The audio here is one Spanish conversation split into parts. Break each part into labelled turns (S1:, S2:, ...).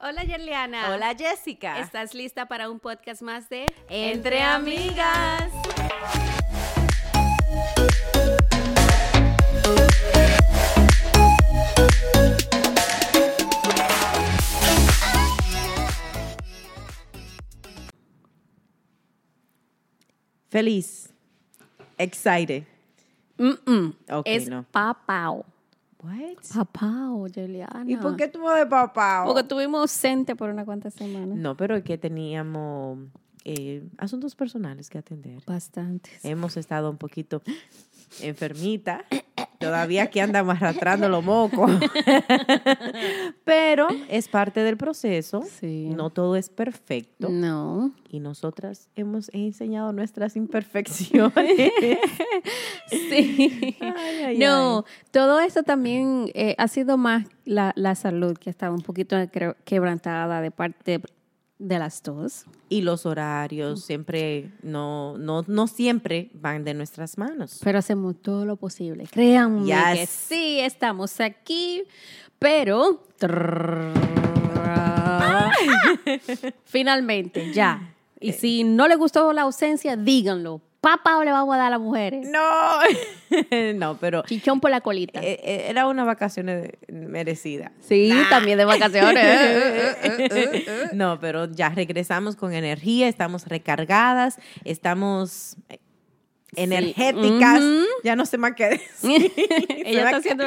S1: Hola Yerliana.
S2: Hola Jessica.
S1: ¿Estás lista para un podcast más de
S2: Entre Amigas? Feliz. Excited.
S1: Mm-mm.
S2: Ok,
S1: es
S2: no.
S1: papao.
S2: What?
S1: Papao, Yerliana.
S2: ¿Y por qué tú de papá?
S1: Porque estuvimos ausentes por unas cuantas semanas.
S2: No, pero es que teníamos eh, asuntos personales que atender.
S1: Bastantes.
S2: Hemos estado un poquito enfermita. Todavía aquí andamos arrastrando los mocos. Pero es parte del proceso.
S1: Sí.
S2: No todo es perfecto.
S1: No.
S2: Y nosotras hemos enseñado nuestras imperfecciones.
S1: Sí.
S2: Ay, ay,
S1: no, todo eso también eh, ha sido más la, la salud que estaba un poquito quebrantada de parte de las dos.
S2: Y los horarios siempre, no, no, no siempre van de nuestras manos.
S1: Pero hacemos todo lo posible. Créanme que
S2: Yes.
S1: sí, estamos aquí, pero... Finalmente, ya. Y si no le gustó la ausencia, díganlo. Papá le vamos a dar a las mujeres.
S2: No, no, pero
S1: Chichón por la colita.
S2: eh, eh, era una vacaciones merecida.
S1: sí, también de vacaciones.
S2: No, pero ya regresamos con energía, estamos recargadas, estamos eh, energéticas.
S1: Ujú.
S2: Ya no sé más qué decir.
S1: ella está haciendo,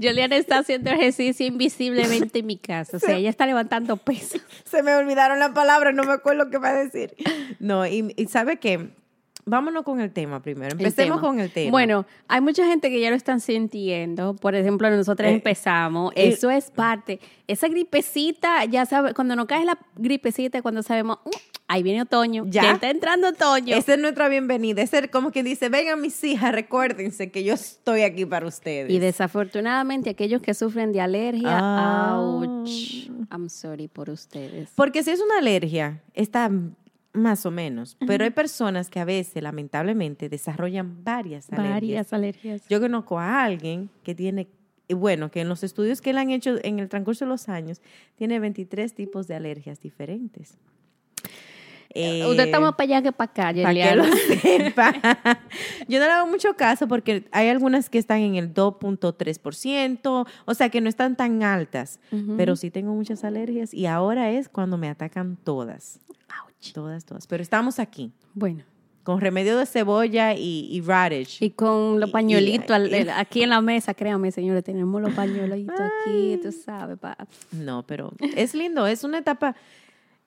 S1: Juliana está haciendo ejercicio invisiblemente en mi casa. O sea, ella está levantando peso.
S2: Se me olvidaron las palabras, no me acuerdo qué va a decir. No, y, y sabe que vámonos con el tema primero.
S1: El
S2: Empecemos
S1: tema.
S2: con el tema.
S1: Bueno, hay mucha gente que ya lo están sintiendo. Por ejemplo, nosotros
S2: Eh,
S1: empezamos.
S2: eh,
S1: Eso es parte. Esa gripecita, ya sabes, cuando nos cae la gripecita, cuando sabemos, "Uh, ahí viene otoño.
S2: Ya.
S1: Ya, está entrando otoño.
S2: esa es nuestra bienvenida. Ese es como quien dice, vengan mis hijas, recuérdense que yo estoy aquí para ustedes.
S1: y desafortunadamente, aquellos que sufren de alergia,
S2: Ah.
S1: ouch. I'm sorry por ustedes.
S2: Porque si es una alergia, está más o menos. Pero hay personas que a veces, lamentablemente, desarrollan varias alergias.
S1: Varias alergias.
S2: Yo conozco a alguien que tiene, bueno, que en los estudios que él han hecho en el transcurso de los años, tiene 23 tipos de alergias diferentes. Eh,
S1: Usted está más para allá que para acá,
S2: para que lo sepa. Yo no le hago mucho caso porque hay algunas que están en el 2.3%, o sea que no están tan altas, pero sí tengo muchas alergias y ahora es cuando me atacan todas,
S1: Ouch.
S2: Todas, todas. Pero estamos aquí
S1: Bueno.
S2: con remedio de cebolla y, y radish.
S1: Y con los pañuelitos
S2: y-
S1: aquí en la mesa, créanme, señores, tenemos los pañuelitos aquí, tú sabes. pa-
S2: No, pero es lindo, es una etapa.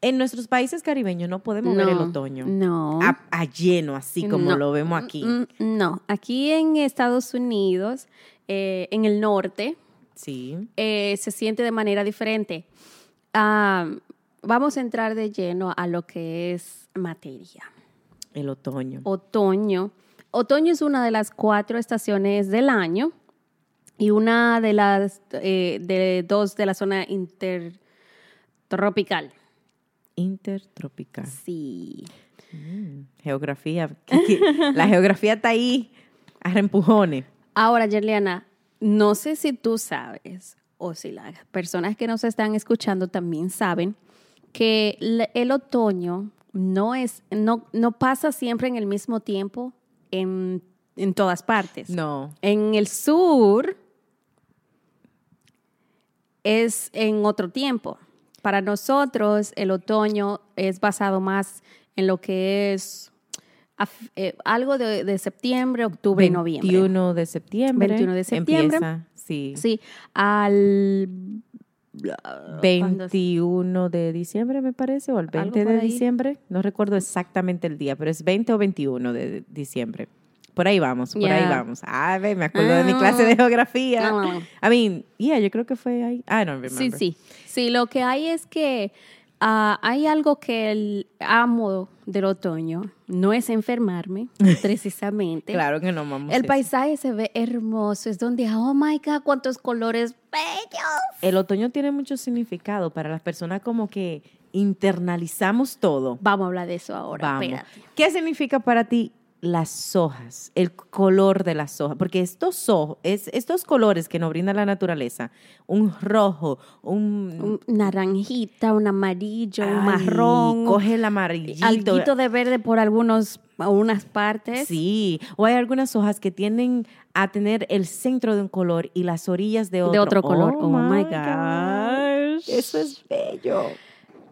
S2: En nuestros países caribeños no podemos ver el otoño
S1: No.
S2: a, a lleno, así como
S1: No.
S2: lo vemos aquí.
S1: Mm, mm, No, aquí en Estados Unidos, eh, en el norte,
S2: Sí.
S1: eh, se siente de manera diferente. Ah, vamos a entrar de lleno a lo que es materia.
S2: El otoño.
S1: Otoño. Otoño es una de las cuatro estaciones del año y una de las eh, de dos de la zona intertropical.
S2: Intertropical.
S1: Sí.
S2: Mm, geografía. la geografía está ahí a reempujones.
S1: Ahora, Yerliana, no sé si tú sabes o si las personas que nos están escuchando también saben que el otoño no es no, no pasa siempre en el mismo tiempo en, en todas partes.
S2: No.
S1: En el sur es en otro tiempo. Para nosotros el otoño es basado más en lo que es eh, algo de, de septiembre, octubre y noviembre.
S2: 21 de septiembre.
S1: 21 de septiembre.
S2: Empieza, sí.
S1: Sí, al...
S2: 21 de diciembre, me parece, o el 20
S1: por
S2: de
S1: ahí.
S2: diciembre. No recuerdo exactamente el día, pero es 20 o 21 de diciembre. Por ahí vamos, por ahí vamos. Ah, ve, me acuerdo de mi clase de geografía.
S1: Ah.
S2: I mean, yeah, yo creo que fue ahí. I don't remember.
S1: Sí, sí. Sí, lo que hay es que ah, hay algo que el amo del otoño no es enfermarme, precisamente.
S2: Claro que no, vamos.
S1: El paisaje se ve hermoso, es donde, oh my God, cuántos colores bellos.
S2: El otoño tiene mucho significado para las personas como que internalizamos todo.
S1: Vamos a hablar de eso ahora.
S2: Vamos.
S1: espérate.
S2: ¿Qué significa para ti las hojas, el color de las hojas, porque estos, ojos, es, estos colores que nos brinda la naturaleza, un rojo, un...
S1: Un naranjita, un amarillo,
S2: Ay,
S1: un marrón,
S2: Coge el amarillito.
S1: alguito de verde por algunos, algunas partes.
S2: Sí, o hay algunas hojas que tienden a tener el centro de un color y las orillas de otro.
S1: De otro color. Oh, my
S2: gosh.
S1: gosh.
S2: Eso es bello.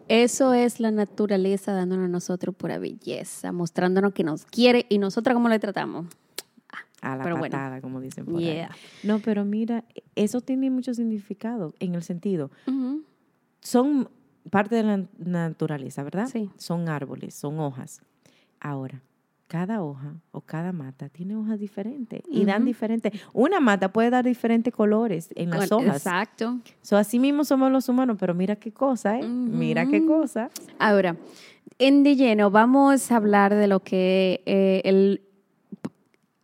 S1: Eso es la naturaleza dándonos a nosotros pura belleza, mostrándonos que nos quiere y nosotros cómo le tratamos.
S2: A la
S1: Pero bueno.
S2: patada, como dicen por ahí. No, pero mira, eso tiene mucho significado en el sentido. Son parte de la naturaleza, ¿verdad?
S1: Sí.
S2: Son árboles, son hojas. Ahora, cada hoja o cada mata tiene hojas diferentes y dan diferentes. Una mata puede dar diferentes colores en las
S1: Con-
S2: hojas.
S1: Exacto.
S2: So, así mismo somos los humanos, pero mira qué cosa, ¿eh? Mira qué cosa.
S1: Ahora, en de lleno vamos a hablar de lo que eh, el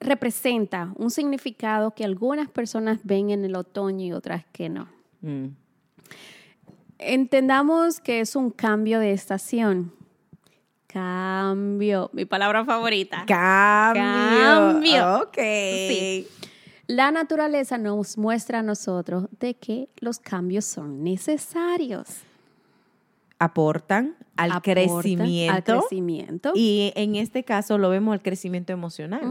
S1: representa un significado que algunas personas ven en el otoño y otras que no.
S2: Mm.
S1: Entendamos que es un cambio de estación. Cambio, mi palabra favorita.
S2: Cambio.
S1: Cambio.
S2: Ok.
S1: Sí. La naturaleza nos muestra a nosotros de que los cambios son necesarios.
S2: Aportan al
S1: Aportan
S2: crecimiento.
S1: Al crecimiento.
S2: Y en este caso lo vemos al crecimiento emocional.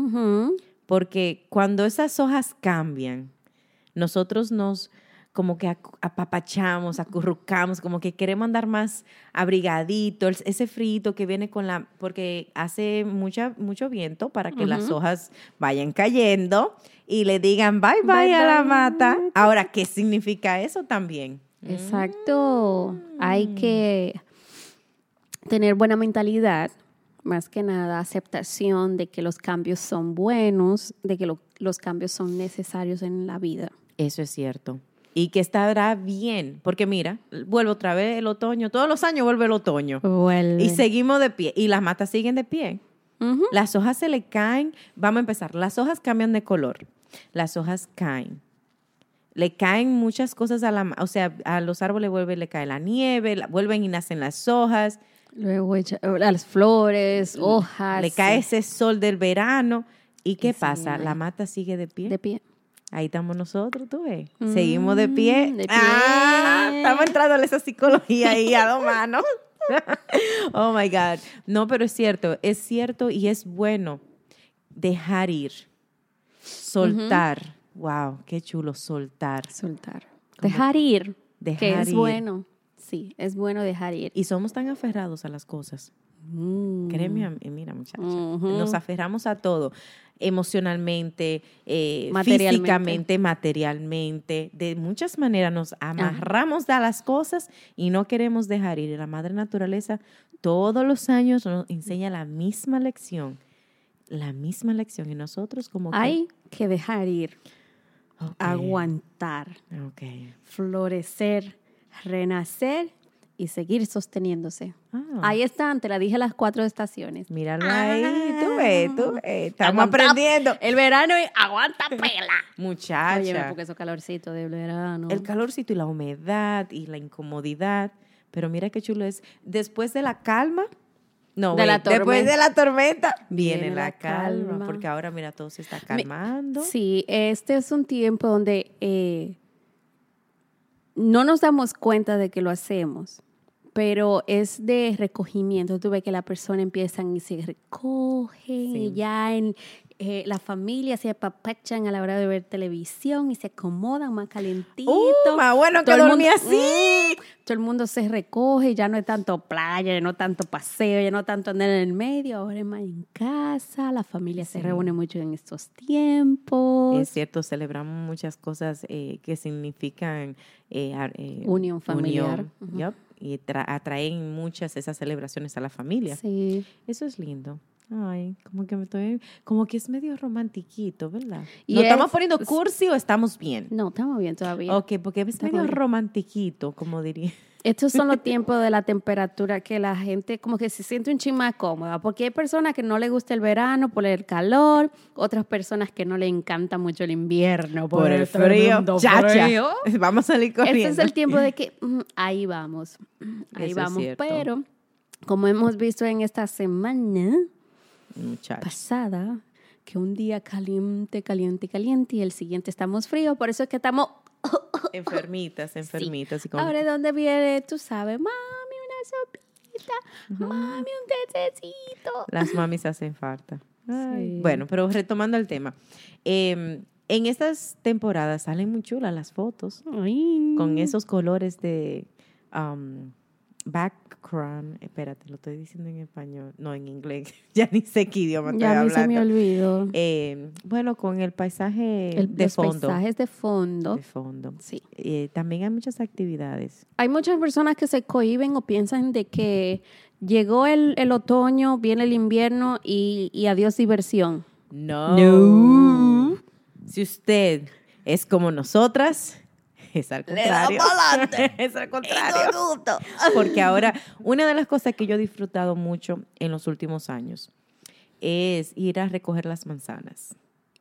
S2: Porque cuando esas hojas cambian, nosotros nos como que apapachamos, acurrucamos, como que queremos andar más abrigadito, ese frito que viene con la, porque hace mucha, mucho viento para que las hojas vayan cayendo y le digan bye bye,
S1: Bye,
S2: a la
S1: bye.
S2: mata. Ahora, ¿qué significa eso también?
S1: Exacto. Hay
S2: Mm.
S1: que tener buena mentalidad, más que nada aceptación de que los cambios son buenos, de que lo- los cambios son necesarios en la vida.
S2: Eso es cierto. Y que estará bien, porque mira, vuelve otra vez el otoño, todos los años vuelve el otoño.
S1: Vuelve.
S2: Y seguimos de pie. Y las matas siguen de pie. Las hojas se le caen. Vamos a empezar. Las hojas cambian de color. Las hojas caen. Le caen muchas cosas a la, o sea, a los árboles vuelve, le cae la nieve, la- vuelven y nacen las hojas,
S1: Luego echa- las flores, hojas.
S2: le cae ese sol del verano. ¿Y qué pasa? La mata sigue de pie.
S1: de pie.
S2: Ahí estamos nosotros, tú ves. Seguimos de
S1: Mm,
S2: pie.
S1: de pie.
S2: Ah, estamos entrando en esa psicología ahí a dos manos. oh my God. No, pero es cierto, es cierto y es bueno dejar ir, soltar. Wow, qué chulo soltar.
S1: Soltar. Dejar ir. que
S2: Dejar
S1: es
S2: ir.
S1: bueno. Sí, es bueno dejar ir.
S2: Y somos tan aferrados a las cosas.
S1: Mm.
S2: Créeme, mira, muchacha. Nos aferramos a todo, emocionalmente, eh,
S1: Materialmente.
S2: físicamente, materialmente. De muchas maneras nos amarramos a las cosas y no queremos dejar ir. La madre naturaleza todos los años nos enseña la misma lección. La misma lección. Y nosotros como que-
S1: Hay que dejar ir, aguantar, florecer, renacer y seguir sosteniéndose.
S2: Ah,
S1: Ahí están, te la dije las cuatro estaciones.
S2: Míralo ahí, tú ves, tú ves. Estamos
S1: Aguanta-
S2: aprendiendo.
S1: El verano y aguanta pela.
S2: Muchacha.
S1: Oye, porque esos calorcitos de verano.
S2: El calorcito y la humedad y la incomodidad. Pero mira qué chulo es. Después de la calma, no,
S1: De la
S2: después de la tormenta viene,
S1: Viene
S2: la, calma,
S1: calma.
S2: Porque ahora, mira, todo se está calmando.
S1: Sí, este es un tiempo donde eh, no nos damos cuenta de que lo hacemos, pero es de recogimiento. Tú ves que la persona empieza y se recogen
S2: Sí.
S1: y ya en eh, la familia se apapachan a la hora de ver televisión y se acomodan más calentitos.
S2: Uh, más bueno que
S1: Todo
S2: dormí
S1: mundo-
S2: así.
S1: Mm, todo el mundo se recoge, ya no es tanto playa, ya no tanto paseo, ya no tanto andar en el medio, ahora es más en casa, la familia se reúne mucho en estos tiempos.
S2: Es cierto, celebramos muchas cosas eh, que significan eh, eh,
S1: Unión familiar.
S2: unión, y tra- atraen muchas esas celebraciones a la familia.
S1: Sí.
S2: Eso es lindo. Ay, como que me estoy, como que es medio romantiquito, ¿verdad?
S1: Y
S2: ¿No estamos
S1: es-
S2: poniendo cursi o estamos bien?
S1: No, estamos bien todavía.
S2: Ok, porque es
S1: Estamos
S2: medio
S1: bien.
S2: romantiquito, como diría.
S1: Estos son los tiempos de la temperatura que la gente como que se siente un chin más cómoda, porque hay personas que no les gusta el verano por el calor, otras personas que no le encanta mucho el invierno por, el tremendo
S2: Chacha,
S1: frío.
S2: Vamos a salir corriendo.
S1: Este es el tiempo de que mm, ahí vamos, ahí
S2: Eso
S1: vamos. Pero como hemos visto en esta semana, pasada que un día caliente, caliente, caliente y el siguiente estamos fríos, por eso es que estamos...
S2: Enfermitas, enfermitas. y
S1: Ahora, ¿de dónde viene? Tú sabes, mami, una sopita, mami, un tececito.
S2: Las mamis hacen falta.
S1: Sí.
S2: Bueno, pero retomando el tema. eh, en estas temporadas salen muy chulas las fotos
S1: Ay.
S2: con esos colores de um, background. Espérate, lo estoy diciendo en español. No, en inglés. ya ni sé qué idioma estoy
S1: Ya a mí se me
S2: hablando.
S1: olvidó.
S2: Eh, bueno, con el paisaje
S1: El-
S2: de
S1: los
S2: fondo.
S1: paisajes de fondo.
S2: De fondo.
S1: Sí.
S2: Eh, también hay muchas actividades.
S1: Hay muchas personas que se cohiben o piensan de que llegó el, el otoño, viene el invierno y, y adiós diversión.
S2: No.
S1: No.
S2: Si usted es como nosotras, es al contrario. es al contrario. Porque ahora, una de las cosas que yo he disfrutado mucho en los últimos años es ir a recoger las manzanas.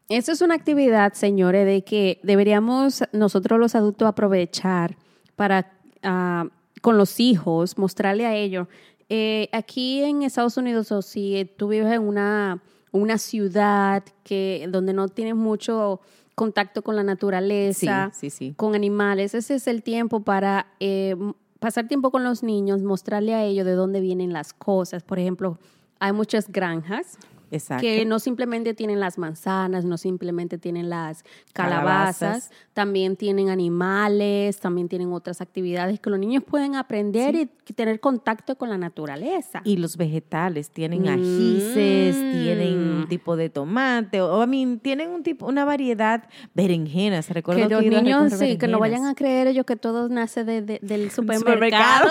S1: Eso es una actividad, señores, de que deberíamos nosotros los adultos aprovechar para ah, con los hijos, mostrarle a ellos. Eh, aquí en Estados Unidos, o si tú vives en una, una ciudad que, donde no tienes mucho contacto con la naturaleza,
S2: sí, sí.
S1: con animales, ese es el tiempo para eh, pasar tiempo con los niños, mostrarle a ellos de dónde vienen las cosas. Por ejemplo, hay muchas granjas
S2: Exacto.
S1: que no simplemente tienen las manzanas, no simplemente tienen las calabazas,
S2: Calabazas.
S1: también tienen animales, también tienen otras actividades que los niños pueden aprender y tener contacto con la naturaleza.
S2: Y los vegetales tienen
S1: Mm.
S2: ajíes, tienen un tipo de tomate, o I mean, tienen un tipo, una variedad berenjenas. Recuerdo
S1: que
S2: que,
S1: los
S2: a
S1: niños, sí, que no vayan a creer ellos que todo nace de- de- del
S2: supermercado.
S1: supermercado.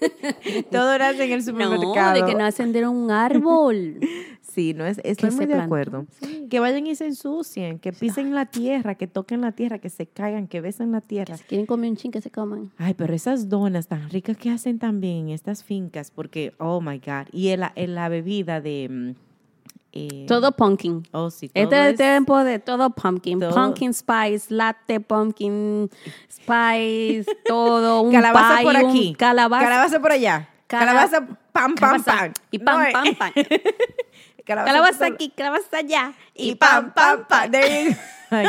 S2: Todo nace en el
S1: No,
S2: supermercado.
S1: de que nacen de un árbol.
S2: Sí, no es, estoy muy de acuerdo.
S1: sí.
S2: Que vayan y se ensucien, que pisen la tierra, que toquen la tierra, que se caigan, que besen la tierra.
S1: Si quieren comer un chin, que se coman.
S2: Ay, pero esas donas tan ricas que hacen también en estas fincas, porque, oh my God. Y en la, en la bebida de. mm, eh,
S1: Todo pumpkin.
S2: Oh, sí, todo
S1: Este es el tiempo de todo pumpkin.
S2: Todo.
S1: Pumpkin spice, latte, pumpkin spice, todo. Un
S2: Calabaza
S1: pie,
S2: por
S1: un
S2: aquí.
S1: Calabaza.
S2: Calabaza por allá.
S1: Cala-
S2: Calabaza, pam, pam, pam.
S1: Y pam,
S2: No, eh,
S1: pam, pam.
S2: Calabaza,
S1: aquí, calabaza allá.
S2: Y pam, pam, pam. Ay,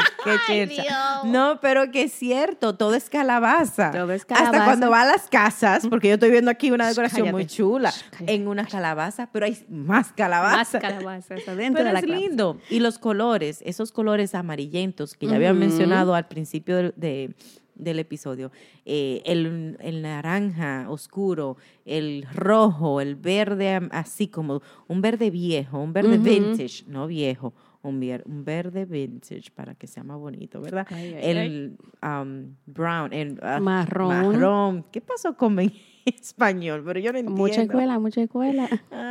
S2: qué.
S1: Dios.
S2: No, pero que es cierto, todo es calabaza.
S1: Todo es
S2: Hasta
S1: calabaza.
S2: cuando va a las casas, porque yo estoy viendo aquí una
S1: Shh,
S2: decoración muy chula,
S1: Shh,
S2: en una calabaza, pero hay más
S1: Más
S2: calabaza.
S1: calabazas adentro
S2: Pero
S1: de la
S2: es
S1: calabaza.
S2: lindo. Y los colores, esos colores amarillentos que ya había mencionado al principio de- del episodio, eh, el, el naranja oscuro, el rojo, el verde así como un verde viejo, un verde vintage, no viejo, un, vier- un verde vintage para que sea más bonito, ¿verdad?
S1: Ay, ay,
S2: el um, brown, el ah,
S1: Marrón.
S2: marrón. ¿Qué pasó con mi español? Pero yo no entiendo.
S1: Mucha escuela, mucha escuela.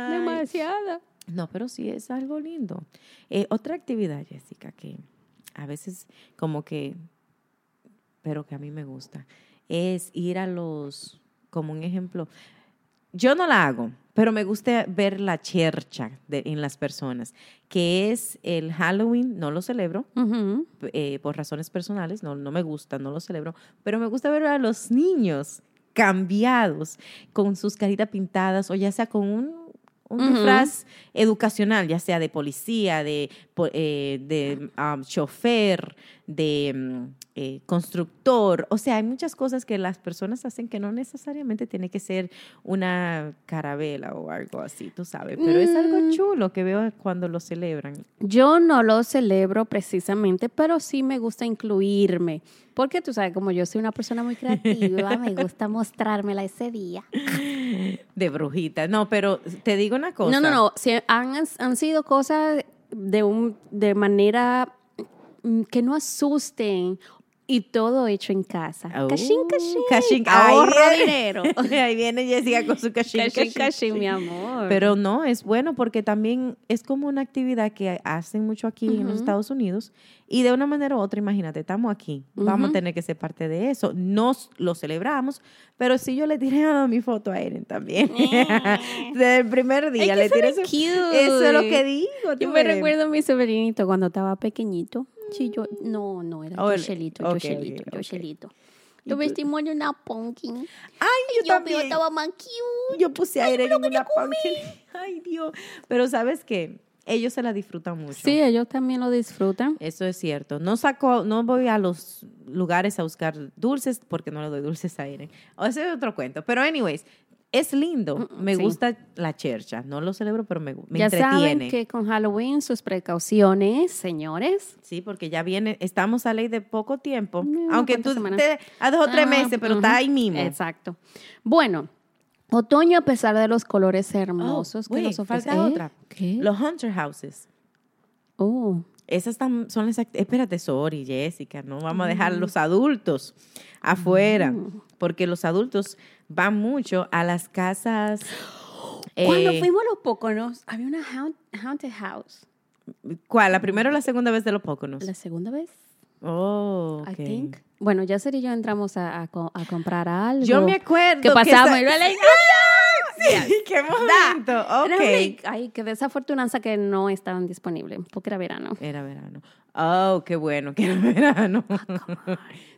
S1: Demasiada.
S2: No, pero sí es algo lindo. Eh, otra actividad, Jessica, que a veces como que, pero que a mí me gusta, es ir a los, como un ejemplo, yo no la hago, pero me gusta ver la chercha de- en las personas, que es el Halloween, no lo celebro, eh, por razones personales, no, no me gusta, no lo celebro, pero me gusta ver a los niños cambiados, con sus caritas pintadas, o ya sea con un, un
S1: Ujú.
S2: disfraz educacional, ya sea de policía, de, eh, de um, chofer, de mm, eh, constructor, o sea, hay muchas cosas que las personas hacen que no necesariamente tiene que ser una carabela o algo así, tú sabes, pero es algo
S1: Mm.
S2: chulo que veo cuando lo celebran.
S1: Yo no lo celebro precisamente, pero sí me gusta incluirme. Porque tú sabes, como yo soy una persona muy creativa, me gusta mostrármela ese día.
S2: De brujita. No, pero te digo una cosa.
S1: No, no, no. Si han, han sido cosas de, un, de manera mm, que no asusten y todo hecho en casa.
S2: Oh,
S1: Cachín, cachín.
S2: cachín.
S1: Ahorro
S2: Ahí viene.
S1: dinero.
S2: Ahí viene Jessica con su cachín,
S1: Cachín,
S2: cachín,
S1: cachín, mi amor.
S2: Pero no, es bueno porque también es como una actividad que hacen mucho aquí en los. Estados Unidos y de una manera u otra, imagínate, estamos aquí, vamos a tener que ser parte de eso. Nos lo celebramos, pero sí yo le tiré a mi foto a Eren también. Desde el primer día
S1: Ay,
S2: le tiré
S1: cute.
S2: Eso es lo que digo.
S1: Yo me recuerdo a mi sobrinito cuando estaba pequeñito. Sí, yo, no, no, era
S2: Oh, el-
S1: Yoshelito,
S2: ok,
S1: Yoshelito,
S2: ok, ok.
S1: Yoshelito. Lo vestimos en una pumpkin.
S2: Ay, yo,
S1: Yo
S2: también.
S1: veo estaba más cute.
S2: Yo puse aire en una pumpkin. Ay, Dios. Pero ¿sabes qué? Ellos se la disfrutan mucho.
S1: Sí, ellos también lo disfrutan.
S2: Eso es cierto. No saco, no voy a los lugares a buscar dulces porque no le doy dulces a Irene. O ese es otro cuento. Pero anyways, es lindo. Me
S1: sí.
S2: gusta la chercha. No lo celebro, pero me, me
S1: ya
S2: entretiene.
S1: saben que con Halloween sus precauciones, señores.
S2: Sí, porque ya viene, estamos a ley de poco tiempo.
S1: Mm,
S2: Aunque
S1: ¿cuántas
S2: tú te, a dos o tres
S1: Ah,
S2: meses, pero
S1: ujú.
S2: está ahí mismo.
S1: Exacto. Bueno, otoño a pesar de los colores hermosos
S2: Oh,
S1: que
S2: wait,
S1: nos ofrece.
S2: falta
S1: ¿Eh?
S2: otra.
S1: ¿Qué?
S2: Los Hunter Houses.
S1: Oh,
S2: Esas tam- son las... Espérate, Sori, Jessica, no vamos a dejar a los adultos afuera, porque los adultos van mucho a las casas...
S1: Cuando
S2: eh,
S1: fuimos a los Poconos, había una haunt- haunted house.
S2: ¿Cuál? ¿La primera o la segunda vez de los Poconos?
S1: La segunda vez,
S2: Oh,
S1: I
S2: ok.
S1: think. Bueno, ya y yo entramos a, a a comprar algo.
S2: Yo me acuerdo
S1: que pasamos.
S2: esa-
S1: y yo le-
S2: Sí, ¡Qué momento!
S1: Era
S2: Ok.
S1: una- Ay, qué desafortunanza que no estaban disponibles, porque era verano.
S2: Era verano. Oh, qué bueno que era verano.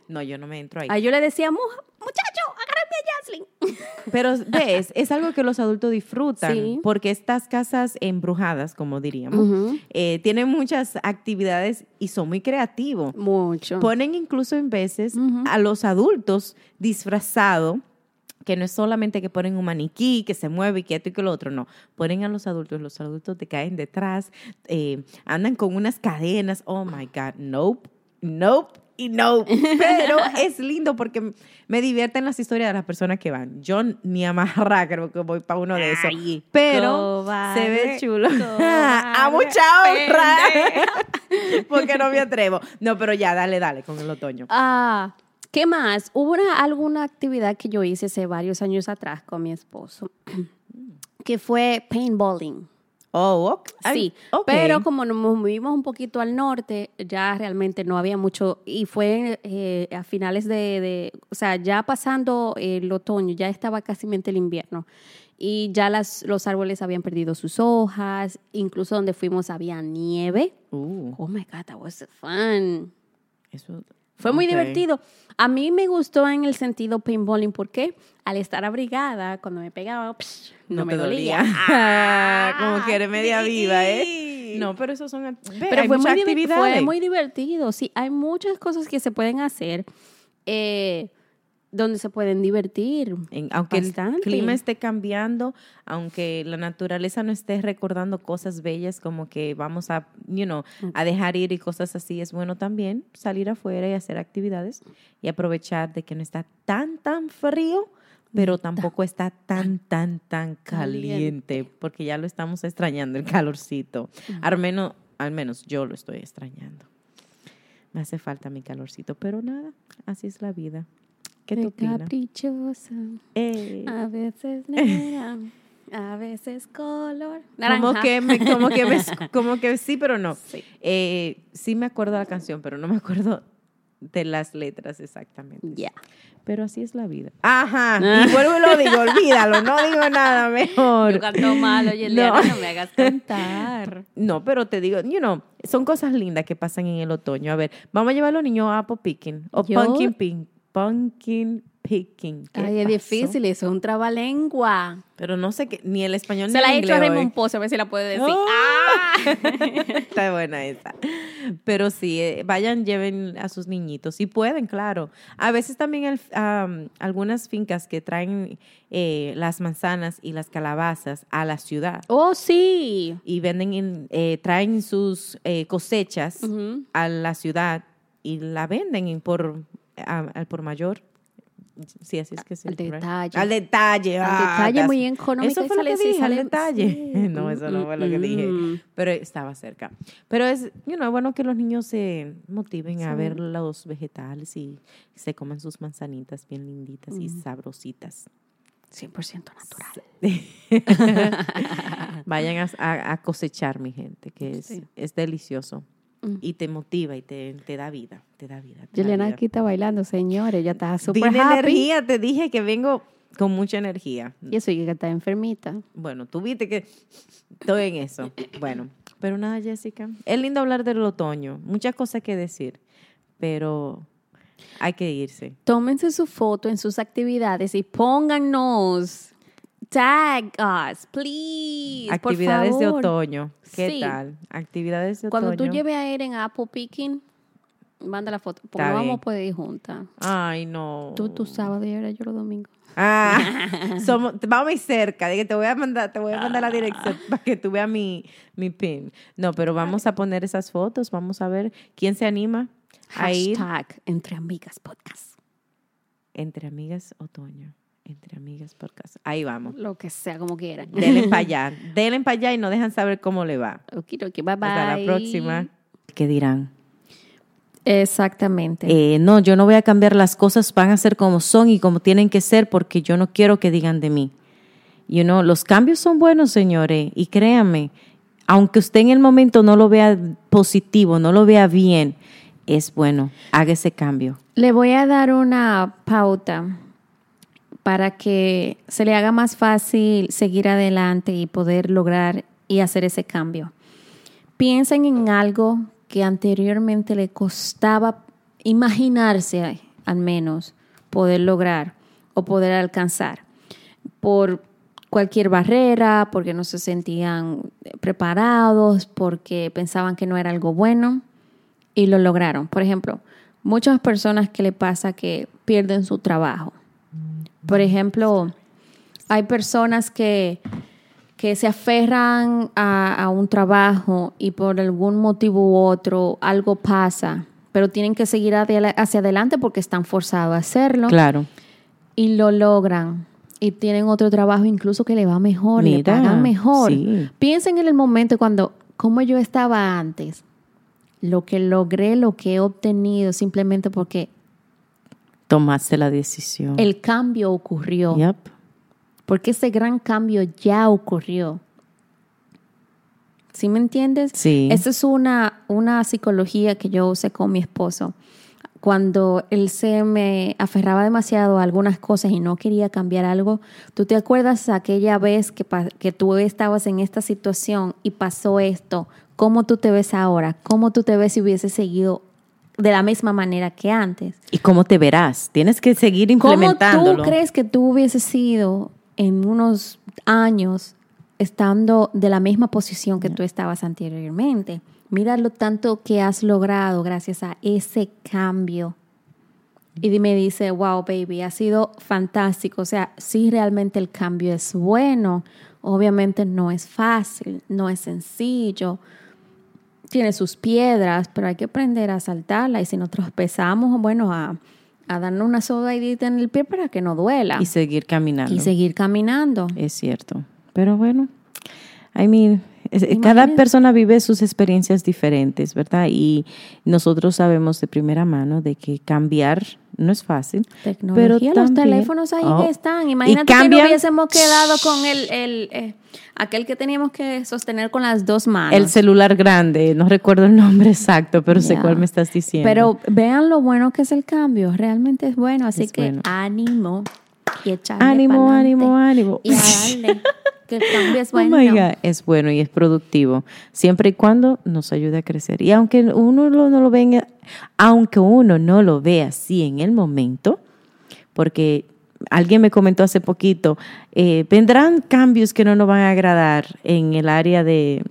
S2: No, yo no me entro ahí.
S1: Ahí yo le decía, "Mu- muchacho, agárrame a Jaslyn.
S2: Pero ves, es algo que los adultos disfrutan,
S1: Sí.
S2: porque estas casas embrujadas, como diríamos, eh, tienen muchas actividades y son muy creativos.
S1: Mucho.
S2: Ponen incluso en veces a los adultos disfrazados, que no es solamente que ponen un maniquí que se mueve y que esto y que lo otro, no. Ponen a los adultos, los adultos te caen detrás, eh, andan con unas cadenas. Oh my God, nope, nope y nope. Pero es lindo porque me divierten las historias de las personas que van. Yo ni amarra creo que voy para uno de esos.
S1: Ay,
S2: pero se ve
S1: cobarde,
S2: chulo.
S1: cobarde,
S2: a mucha honra. porque no me atrevo. No, pero ya, dale, dale con el otoño.
S1: Ah, ¿qué más? Hubo una- alguna actividad que yo hice hace varios años atrás con mi esposo, que fue paintballing.
S2: Oh, ok. Ay,
S1: Sí, pero como nos movimos un poquito al norte, ya realmente no había mucho, y fue eh, a finales de, de- o sea, ya pasando el otoño, ya estaba casi el invierno, y ya las, los árboles habían perdido sus hojas, incluso donde fuimos había nieve.
S2: Uh,
S1: Oh my God, that was fun.
S2: eso.
S1: Fue muy divertido. A mí me gustó en el sentido paintballing porque al estar abrigada, cuando me pegaba, psh, no, me dolía.
S2: Ah, Como que eres media
S1: sí.
S2: viva, ¿eh? No, pero eso son. ve,
S1: Pero
S2: hay
S1: fue muy,
S2: muchas
S1: diver-
S2: actividades.
S1: fue muy divertido. Sí, hay muchas cosas que se pueden hacer eh, donde se pueden divertir.
S2: En- aunque
S1: Bastante.
S2: el clima esté cambiando, aunque la naturaleza no esté recordando cosas bellas como que vamos a, you know, a dejar ir y cosas así, es bueno también salir afuera y hacer actividades y aprovechar de que no está tan, tan frío, pero tampoco está tan, tan, tan caliente, porque ya lo estamos extrañando, el calorcito. Al menos, al menos yo lo estoy extrañando. Me hace falta mi calorcito, pero nada, así es la vida. ¿Qué opinas?
S1: caprichosa.
S2: Eh.
S1: A veces negra, a veces color.
S2: Como
S1: naranja.
S2: que, me, como, que me- como que sí, pero no.
S1: Sí.
S2: Eh, sí me acuerdo de la canción, pero no me acuerdo de las letras exactamente.
S1: Ya.
S2: Pero así es la vida. Ajá. Y vuelvo y lo digo, olvídalo, no digo nada mejor.
S1: Yo canto mal, oye,
S2: No.
S1: no. me hagas cantar.
S2: No, pero te digo, you know, son cosas lindas que pasan en el otoño. A ver, vamos a llevar a los niños a apple picking o
S1: Yo-
S2: pumpkin picking. Pumpkin picking. ¿Qué
S1: Ay, es
S2: pasó?
S1: difícil, eso es un trabalengua.
S2: Pero no sé qué, ni el español
S1: Se
S2: ni
S1: la
S2: el
S1: he hecho a
S2: inglés.
S1: Raymond Pozo, a ver si la puede decir.
S2: Oh.
S1: ¡Ah!
S2: Está buena esa. Pero sí, eh, vayan, lleven a sus niñitos. Si pueden, claro. A veces también el- algunas fincas que traen eh, las manzanas y las calabazas a la ciudad
S1: Oh, sí.
S2: y venden, en- eh, traen sus eh, cosechas a la ciudad y la venden en por, al por mayor. Sí, así es que sí.
S1: Al detalle.
S2: Al detalle.
S1: Al
S2: ah,
S1: detalle
S2: that's-
S1: muy económico.
S2: Eso fue lo que dije, al detalle.
S1: sí.
S2: No, eso no
S1: Mm,
S2: fue lo que dije
S1: mm.
S2: pero estaba cerca. Pero es, you know, bueno que los niños se motiven a
S1: Sí.
S2: ver los vegetales y se coman sus manzanitas bien linditas y sabrositas.
S1: 100% natural.
S2: Vayan a, a- a cosechar, mi gente, que es,
S1: Sí.
S2: es delicioso
S1: Mm.
S2: y te motiva y te, te da vida, te da vida. te da
S1: Juliana
S2: vida.
S1: aquí está bailando, señores. Ya está súper happy.
S2: energía, te dije que vengo con mucha energía.
S1: Y eso, y que está enfermita.
S2: Bueno, tú viste que estoy en eso. Bueno, pero nada, Jessica. Es lindo hablar del otoño. Muchas cosas que decir. Pero Hay que irse.
S1: Tómense su foto en sus actividades y pónganos. Tag us, please. por
S2: Actividades de otoño. ¿Qué
S1: Sí.
S2: tal? Actividades de
S1: Cuando
S2: otoño.
S1: tú lleves a Eren a Apple Picking, manda la foto. Porque no vamos a poder ir juntas.
S2: Ay, no.
S1: Tú, tú sábado y ahora yo los domingos.
S2: Ah, somos, vamos muy cerca. Dije, te voy a mandar, te voy a mandar la dirección para que tú veas mi, mi pin. No, pero vamos a poner esas fotos. Vamos a ver quién se anima a ir
S1: Hashtag Entre Amigas Podcast.
S2: entre amigas otoño. Entre amigas podcast. Ahí vamos.
S1: Lo que sea, como quieran.
S2: Denle para allá. Denle para allá y no dejan saber cómo le va.
S1: Okidoki, bye bye.
S2: Hasta la próxima. ¿Qué dirán?
S1: Exactamente.
S2: Eh, no, yo no voy a cambiar las cosas, van a ser como son y como tienen que ser porque yo no quiero que digan de mí. You know, los cambios son buenos, señores, y créanme, aunque usted en el momento no lo vea positivo, no lo vea bien, es bueno, haga ese cambio.
S1: Le voy a dar una pauta para que se le haga más fácil seguir adelante y poder lograr y hacer ese cambio. Piensen en algo que anteriormente le costaba imaginarse, al menos, poder lograr o poder alcanzar por cualquier barrera, porque no se sentían preparados, porque pensaban que no era algo bueno y lo lograron. Por ejemplo, muchas personas que le pasa que pierden su trabajo. Por ejemplo, hay personas que, que se aferran a, a un trabajo y por algún motivo u otro algo pasa, pero tienen que seguir hacia adelante porque están forzados a hacerlo
S2: Claro.
S1: y lo logran. Y tienen otro trabajo incluso que le va mejor, le
S2: Mira,
S1: pagan mejor.
S2: sí.
S1: Piensen en el momento cuando, como yo estaba antes, lo que logré, lo que he obtenido, simplemente porque
S2: Tomaste la decisión.
S1: el cambio ocurrió.
S2: Yep.
S1: Porque ese gran cambio ya ocurrió. ¿Sí me entiendes?
S2: Sí.
S1: Esa es una, una psicología que yo usé con mi esposo. Cuando él se me aferraba demasiado a algunas cosas y no quería cambiar algo, ¿tú te acuerdas aquella vez que, que tú estabas en esta situación y pasó esto? ¿Cómo tú te ves ahora? ¿Cómo tú te ves si hubieses seguido de la misma manera que antes?
S2: ¿Y cómo te verás? Tienes que seguir
S1: ¿Cómo
S2: implementándolo.
S1: tú crees que tú hubieses sido en unos años estando de la misma posición que tú estabas anteriormente? Mira lo tanto que has logrado gracias a ese cambio. Y me dice, wow, baby, ha sido fantástico. O sea, sí, realmente el cambio es bueno. Obviamente no es fácil, no es sencillo. Tiene sus piedras, pero hay que aprender a saltarla. Y si nosotros pesamos, bueno, a, a darnos una sobaidita en el pie para que no duela.
S2: Y seguir caminando.
S1: Y seguir caminando.
S2: Es cierto. Pero bueno, I mean, es- cada persona vive sus experiencias diferentes, ¿verdad? Y nosotros sabemos de primera mano de que cambiar no es fácil.
S1: Tecnología,
S2: pero
S1: los
S2: también-
S1: teléfonos ahí
S2: Oh,
S1: están. Imagínate que no hubiésemos quedado con el, el eh, aquel que teníamos que sostener con las dos manos.
S2: El celular grande, no recuerdo el nombre exacto, pero sé cuál me estás diciendo.
S1: Pero vean lo bueno que es el cambio, realmente es bueno, así
S2: Es
S1: que
S2: bueno.
S1: ánimo y echarle
S2: ánimo, ánimo, ánimo.
S1: Y a darle, que el cambio es bueno.
S2: Oh my God, es bueno y es productivo, siempre y cuando nos ayude a crecer. Y aunque uno lo- no lo venga, aunque uno no lo vea así en el momento, porque alguien me comentó hace poquito, eh, vendrán cambios que no nos van a agradar en el área de,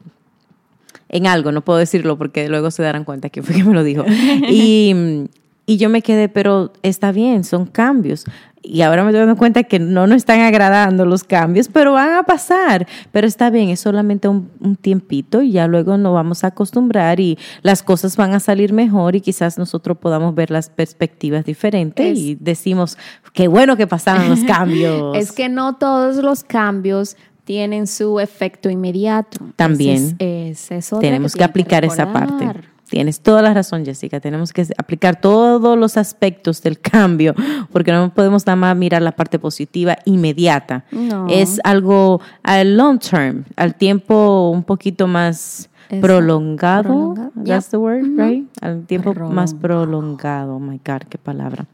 S2: en algo, no puedo decirlo porque luego se darán cuenta que fue que me lo dijo. Y, y yo me quedé, pero está bien, son cambios. Y ahora me estoy dando cuenta que no nos están agradando los cambios, pero van a pasar. Pero está bien, es solamente un, un tiempito y ya luego nos vamos a acostumbrar y las cosas van a salir mejor y quizás nosotros podamos ver las perspectivas diferentes
S1: Es-
S2: y decimos, qué bueno que pasaron los cambios.
S1: Es que no todos los cambios tienen su efecto inmediato.
S2: También.
S1: Ese es- es
S2: Tenemos que
S1: tienen
S2: aplicar esa parte. Tienes toda la razón, Jessica. Tenemos que aplicar todos los aspectos del cambio, porque no podemos nada más mirar la parte positiva inmediata.
S1: No.
S2: Es algo al long term, al tiempo un poquito más prolongado.
S1: Prolongado.
S2: That's the word, right? Al tiempo más
S1: Prolongado.
S2: prolongado. Oh my God, qué palabra.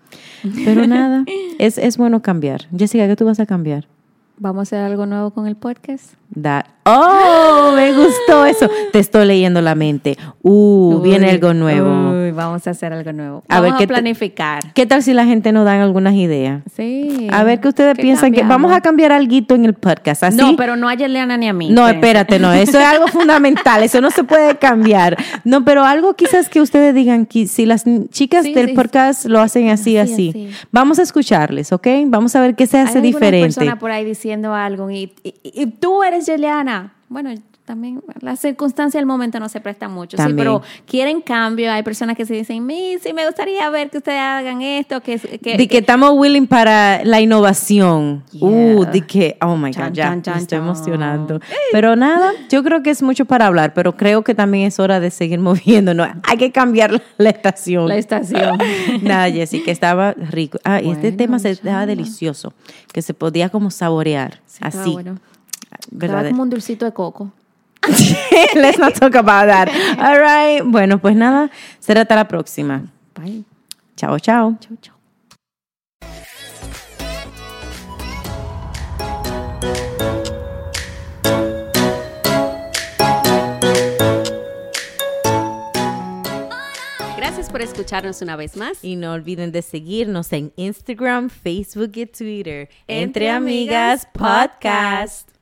S2: Pero nada, es, es bueno cambiar. Jessica, ¿qué tú vas a cambiar?
S1: Vamos a hacer algo nuevo con el podcast.
S2: That. Oh, me gustó eso. Te estoy leyendo la mente. Uh, viene algo nuevo.
S1: uy, vamos a hacer algo nuevo.
S2: A
S1: vamos
S2: ver,
S1: a
S2: ¿qué te-
S1: planificar.
S2: ¿Qué tal si la gente nos dan algunas ideas?
S1: Sí.
S2: A ver qué ustedes
S1: ¿Qué
S2: piensan que vamos a cambiar algo en el podcast. ¿Así?
S1: No, pero no a Yeliana ni a mí.
S2: No,
S1: espérense.
S2: espérate, no, eso es algo fundamental, eso no se puede cambiar. No, pero algo quizás que ustedes digan, que si las chicas
S1: Sí,
S2: del
S1: sí,
S2: podcast lo hacen así,
S1: Así.
S2: Vamos a escucharles, ¿ok? Vamos a ver qué se
S1: Hay
S2: hace diferente.
S1: personas por ahí diciendo algo y, y- y tú eres Yeliana. Bueno, también la circunstancia del momento no se presta mucho, sí, pero quieren cambio. Hay personas que se dicen, sí me gustaría ver que ustedes hagan esto, que... que,
S2: De que estamos willing para la innovación.
S1: Yeah.
S2: Uh, de que, oh my
S1: Chan,
S2: God, ya
S1: chan,
S2: me estoy emocionando. Pero nada, yo creo que es mucho para hablar, pero creo que también es hora de seguir moviéndonos. Hay que cambiar la, estación.
S1: La estación.
S2: Nada, Jessica, estaba rico. Ah, y este tema se estaba delicioso, que se podía como saborear,
S1: Sí,
S2: así.
S1: bueno.
S2: ¿Verdad?
S1: Como un dulcito de coco.
S2: Let's not talk about that. All right. Bueno, pues nada, será hasta la próxima.
S1: Bye.
S2: Chao, chao.
S1: Chau, chau. Gracias por escucharnos una vez más.
S2: Y no olviden de seguirnos en Instagram, Facebook y Twitter.
S1: Entre Amigas Podcast.